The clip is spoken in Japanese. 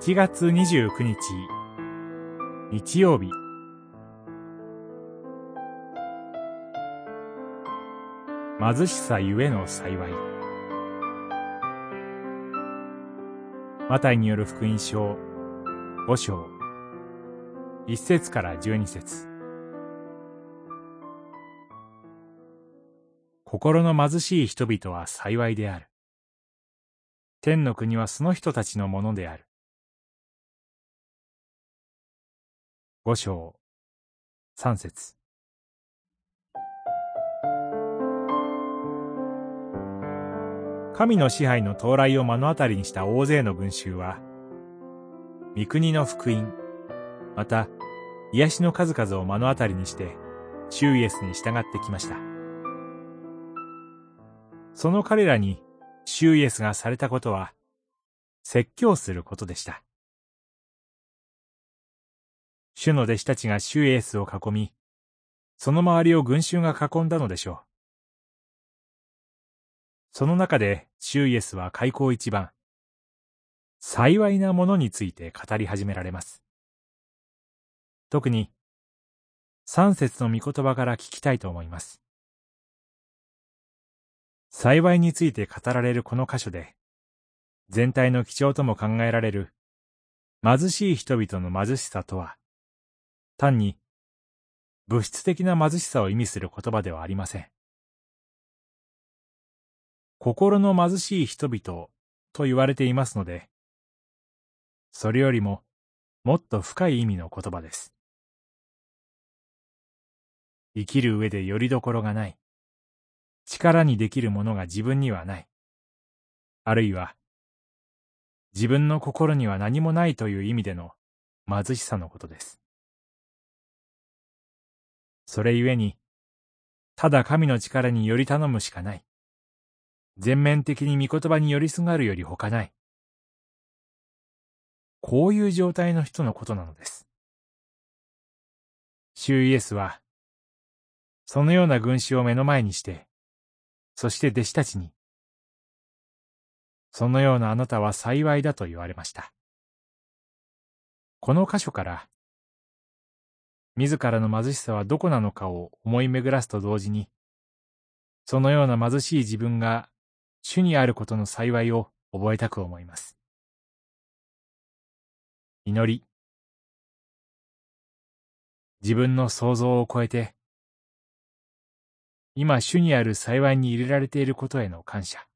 1月29日。日曜日。貧しさゆえの幸い。マタイによる福音書5章。1節から12節。心の貧しい人々は幸いである。天の国はその人たちのものである。五章、三節。神の支配の到来を目の当たりにした大勢の群衆は、御国の福音、また、癒しの数々を目の当たりにして、シューイエスに従ってきました。その彼らに、シューイエスがされたことは、説教することでした。主の弟子たちがシューイエスを囲み、その周りを群衆が囲んだのでしょう。その中でシューイエスは開口一番、幸いなものについて語り始められます。特に、三節の御言葉から聞きたいと思います。幸いについて語られるこの箇所で、全体の基調とも考えられる貧しい人々の貧しさとは、単に物質的な貧しさを意味する言葉ではありません。心の貧しい人々と言われていますので、それよりももっと深い意味の言葉です。生きる上でよりどころがない。力にできるものが自分にはない。あるいは、自分の心には何もないという意味での貧しさのことです。それゆえに、ただ神の力により頼むしかない。全面的に御言葉に寄りすがるより他ない。こういう状態の人のことなのです。主イエスは、そのような群衆を目の前にして、そして弟子たちに、そのようなあなたは幸いだと言われました。この箇所から、自らの貧しさはどこなのかを思い巡らすと同時に、そのような貧しい自分が主にあることの幸いを覚えたく思います。祈り。自分の想像を超えて、今主にある幸いに入れられていることへの感謝。